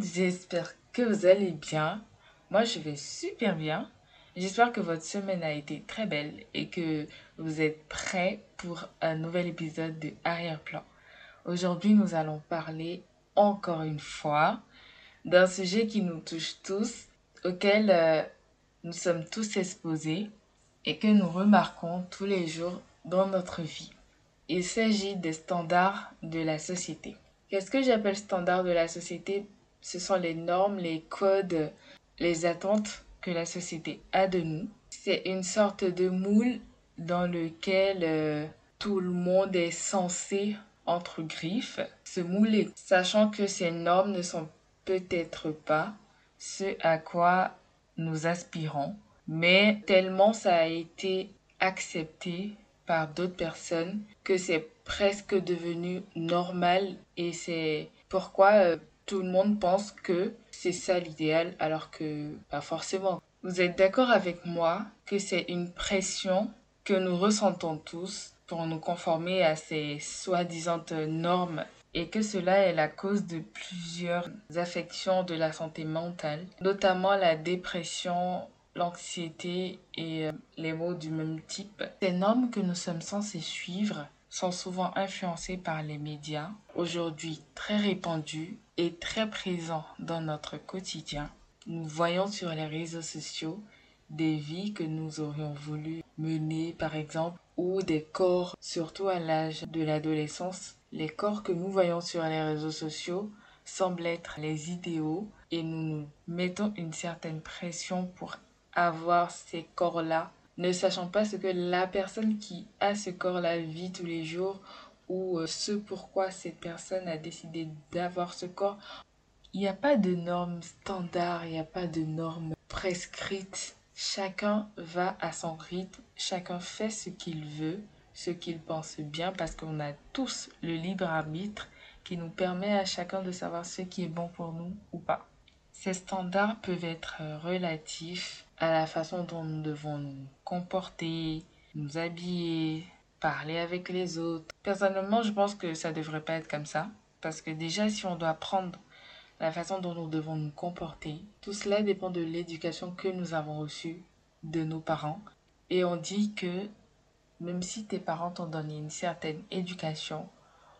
j'espère que vous allez bien. Moi, je vais super bien. J'espère que votre semaine a été très belle et que vous êtes prêts pour un nouvel épisode de Arrière-plan. Aujourd'hui, nous allons parler encore une fois d'un sujet qui nous touche tous, auquel euh, nous sommes tous exposés et que nous remarquons tous les jours dans notre vie. Il s'agit des standards de la société. Qu'est-ce que j'appelle standards de la société? Ce sont les normes, les codes, les attentes que la société a de nous. C'est une sorte de moule dans lequel euh, tout le monde est censé entre griffes se mouler, sachant que ces normes ne sont peut-être pas ce à quoi nous aspirons, mais tellement ça a été accepté par d'autres personnes que c'est presque devenu normal et c'est pourquoi euh, tout le monde pense que c'est ça l'idéal alors que pas forcément. Vous êtes d'accord avec moi que c'est une pression que nous ressentons tous pour nous conformer à ces soi-disant normes et que cela est la cause de plusieurs affections de la santé mentale, notamment la dépression, l'anxiété et euh, les maux du même type. Ces normes que nous sommes censés suivre sont souvent influencées par les médias, aujourd'hui très répandus et très présents dans notre quotidien. Nous voyons sur les réseaux sociaux des vies que nous aurions voulu mener, par exemple, ou des corps, surtout à l'âge de l'adolescence. Les corps que nous voyons sur les réseaux sociaux semblent être les idéaux et nous nous mettons une certaine pression pour avoir ces corps-là, ne sachant pas ce que la personne qui a ce corps-là vit tous les jours ou euh, ce pourquoi cette personne a décidé d'avoir ce corps. Il n'y a pas de normes standards, il n'y a pas de normes prescrites Chacun va à son rythme, chacun fait ce qu'il veut, ce qu'il pense bien, parce qu'on a tous le libre arbitre qui nous permet à chacun de savoir ce qui est bon pour nous ou pas. Ces standards peuvent être relatifs à la façon dont nous devons nous comporter, nous habiller, parler avec les autres. Personnellement, je pense que ça devrait pas être comme ça. Parce que déjà, si on doit prendre la façon dont nous devons nous comporter. Tout cela dépend de l'éducation que nous avons reçue de nos parents. Et on dit que même si tes parents t'ont donné une certaine éducation,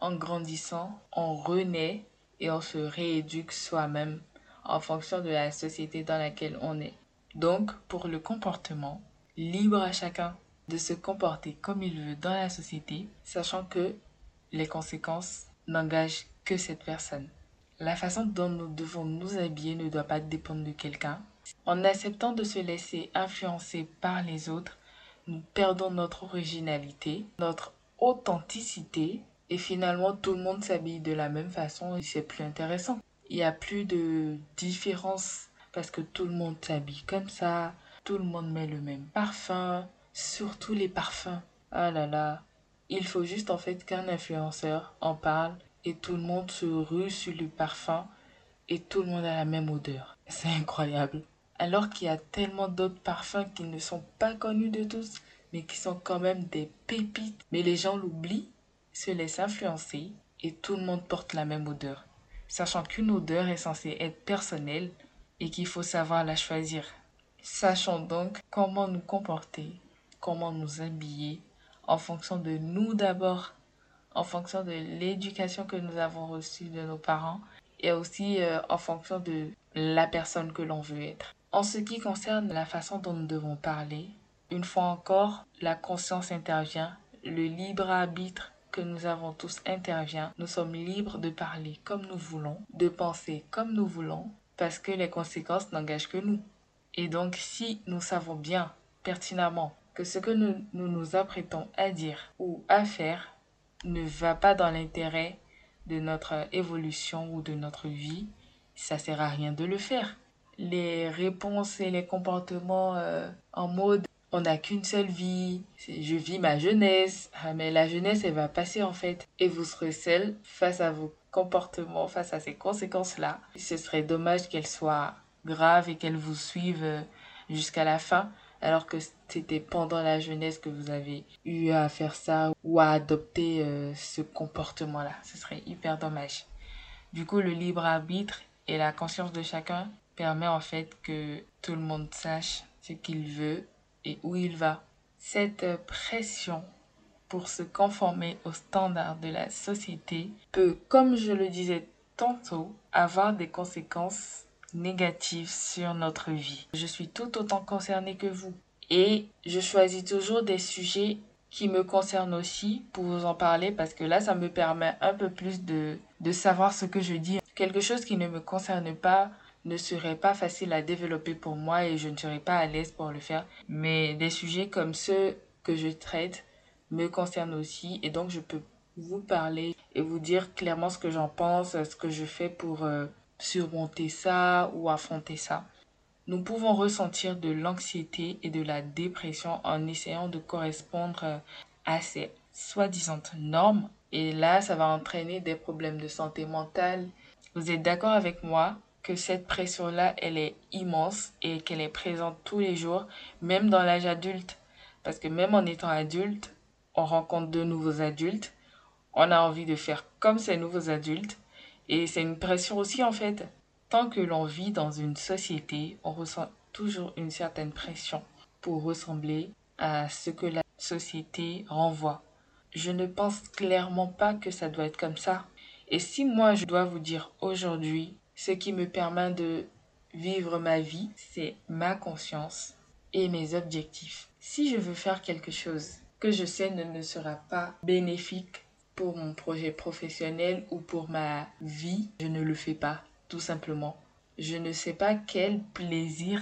en grandissant, on renaît et on se rééduque soi-même en fonction de la société dans laquelle on est. Donc, pour le comportement, libre à chacun de se comporter comme il veut dans la société, sachant que les conséquences n'engagent que cette personne. La façon dont nous devons nous habiller ne doit pas dépendre de quelqu'un. En acceptant de se laisser influencer par les autres, nous perdons notre originalité, notre authenticité et finalement tout le monde s'habille de la même façon et c'est plus intéressant. Il n'y a plus de différence parce que tout le monde s'habille comme ça, tout le monde met le même parfum, surtout les parfums. Ah là là, il faut juste en fait qu'un influenceur en parle et tout le monde se rue sur le parfum et tout le monde a la même odeur. C'est incroyable. Alors qu'il y a tellement d'autres parfums qui ne sont pas connus de tous, mais qui sont quand même des pépites. Mais les gens l'oublient, se laissent influencer et tout le monde porte la même odeur. Sachant qu'une odeur est censée être personnelle et qu'il faut savoir la choisir. Sachons donc comment nous comporter, comment nous habiller en fonction de nous d'abord en fonction de l'éducation que nous avons reçue de nos parents et aussi euh, en fonction de la personne que l'on veut être. En ce qui concerne la façon dont nous devons parler, une fois encore, la conscience intervient, le libre arbitre que nous avons tous intervient. Nous sommes libres de parler comme nous voulons, de penser comme nous voulons, parce que les conséquences n'engagent que nous. Et donc si nous savons bien, pertinemment, que ce que nous nous, apprêtons à dire ou à faire ne va pas dans l'intérêt de notre évolution ou de notre vie, ça sert à rien de le faire. Les réponses et les comportements euh, en mode on n'a qu'une seule vie, je vis ma jeunesse, ah, mais la jeunesse elle va passer en fait et vous serez seul face à vos comportements, face à ces conséquences-là. Ce serait dommage qu'elles soient graves et qu'elles vous suivent euh, jusqu'à la fin alors que c'était pendant la jeunesse que vous avez eu à faire ça ou à adopter euh, ce comportement-là. Ce serait hyper dommage. Du coup, le libre arbitre, et la conscience de chacun permet en fait que tout le monde sache ce qu'il veut et où il va. Cette pression pour se conformer aux standards de la société peut, comme je le disais tantôt, avoir des conséquences négatives sur notre vie. Je suis tout autant concernée que vous et je choisis toujours des sujets qui me concernent aussi pour vous en parler parce que là, ça me permet un peu plus de, de savoir ce que je dis. Quelque chose qui ne me concerne pas ne serait pas facile à développer pour moi et je ne serais pas à l'aise pour le faire. Mais des sujets comme ceux que je traite me concernent aussi et donc je peux vous parler et vous dire clairement ce que j'en pense, ce que je fais pour euh, surmonter ça ou affronter ça. Nous pouvons ressentir de l'anxiété et de la dépression en essayant de correspondre euh, à ces soi-disant normes. Et là, ça va entraîner des problèmes de santé mentale. Vous êtes d'accord avec moi? Que cette pression-là, elle est immense et qu'elle est présente tous les jours, même dans l'âge adulte. Parce que même en étant adulte, on rencontre de nouveaux adultes. On a envie de faire comme ces nouveaux adultes. Et c'est une pression aussi, en fait. Tant que l'on vit dans une société, on ressent toujours une certaine pression pour ressembler à ce que la société renvoie. Je ne pense clairement pas que ça doit être comme ça. Et si moi je dois vous dire aujourd'hui ce qui me permet de vivre ma vie, c'est ma conscience et mes objectifs. Si je veux faire quelque chose que je sais ne, ne sera pas bénéfique pour mon projet professionnel ou pour ma vie, je ne le fais pas tout simplement. Je ne sais pas quel plaisir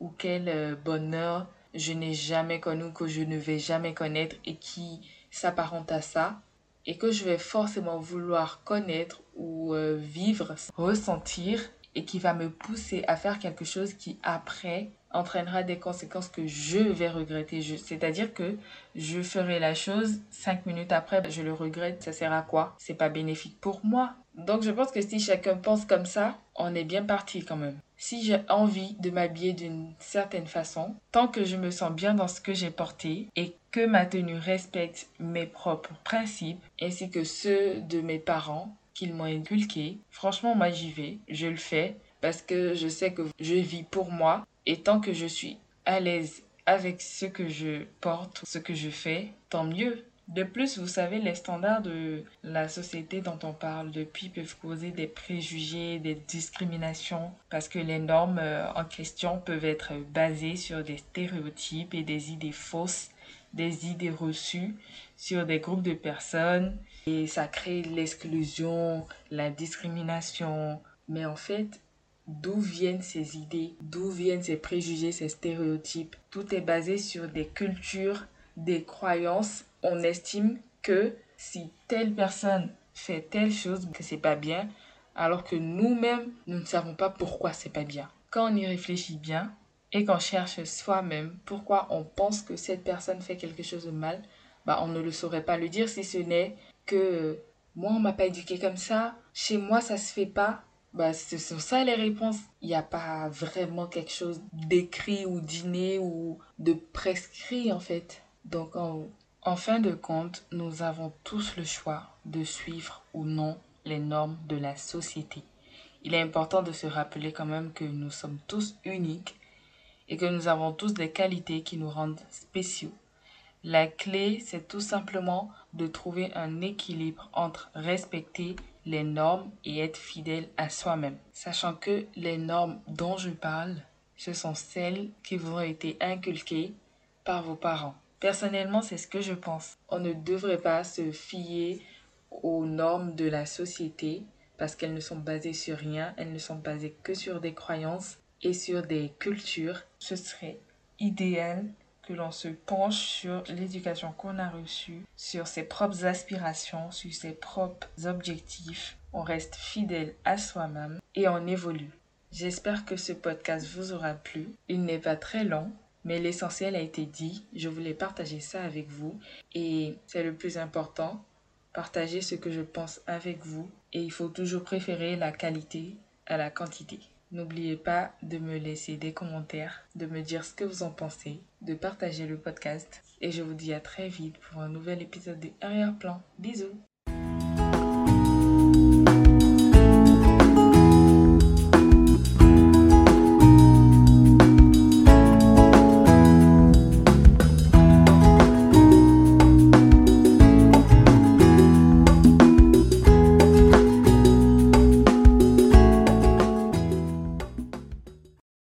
ou quel euh, bonheur je n'ai jamais connu, que je ne vais jamais connaître et qui s'apparente à ça et que je vais forcément vouloir connaître ou euh, vivre, ressentir et qui va me pousser à faire quelque chose qui après entraînera des conséquences que je vais regretter. C'est-à-dire que je ferai la chose, cinq minutes après, je le regrette, ça sert à quoi? C'est pas bénéfique pour moi. Donc je pense que si chacun pense comme ça, on est bien parti quand même. Si j'ai envie de m'habiller d'une certaine façon, tant que je me sens bien dans ce que j'ai porté et que ma tenue respecte mes propres principes ainsi que ceux de mes parents qu'ils m'ont inculqués, franchement moi j'y vais, je le fais parce que je sais que je vis pour moi et tant que je suis à l'aise avec ce que je porte, ce que je fais, tant mieux. De plus, vous savez, les standards de la société dont on parle depuis peuvent causer des préjugés, des discriminations, parce que les normes euh, en question peuvent être basées sur des stéréotypes et des idées fausses, des idées reçues sur des groupes de personnes, et ça crée l'exclusion, la discrimination. Mais en fait, d'où viennent ces idées, d'où viennent ces préjugés, ces stéréotypes? Tout est basé sur des cultures, des croyances. On estime que si telle personne fait telle chose, que c'est pas bien, alors que nous-mêmes, nous ne savons pas pourquoi c'est pas bien. Quand on y réfléchit bien et qu'on cherche soi-même pourquoi on pense que cette personne fait quelque chose de mal, bah on ne le saurait pas le dire si ce n'est que moi on m'a pas éduqué comme ça, chez moi ça se fait pas, bah, ce sont ça les réponses. Il n'y a pas vraiment quelque chose d'écrit ou d'inné ou de prescrit en fait. Donc en, en fin de compte, nous avons tous le choix de suivre ou non les normes de la société. Il est important de se rappeler quand même que nous sommes tous uniques et que nous avons tous des qualités qui nous rendent spéciaux. La clé, c'est tout simplement de trouver un équilibre entre respecter les normes et être fidèle à soi-même. Sachant que les normes dont je parle, ce sont celles qui vous ont été inculquées par vos parents. Personnellement, c'est ce que je pense. On ne devrait pas se fier aux normes de la société parce qu'elles ne sont basées sur rien, elles ne sont basées que sur des croyances et sur des cultures. Ce serait idéal que l'on se penche sur l'éducation qu'on a reçue, sur ses propres aspirations, sur ses propres objectifs. On reste fidèle à soi-même et on évolue. J'espère que ce podcast vous aura plu. Il n'est pas très long, mais l'essentiel a été dit. Je voulais partager ça avec vous et c'est le plus important. Partager ce que je pense avec vous et il faut toujours préférer la qualité à la quantité. N'oubliez pas de me laisser des commentaires, de me dire ce que vous en pensez, de partager le podcast. Et je vous dis à très vite pour un nouvel épisode de Arrière-Plan. Bisous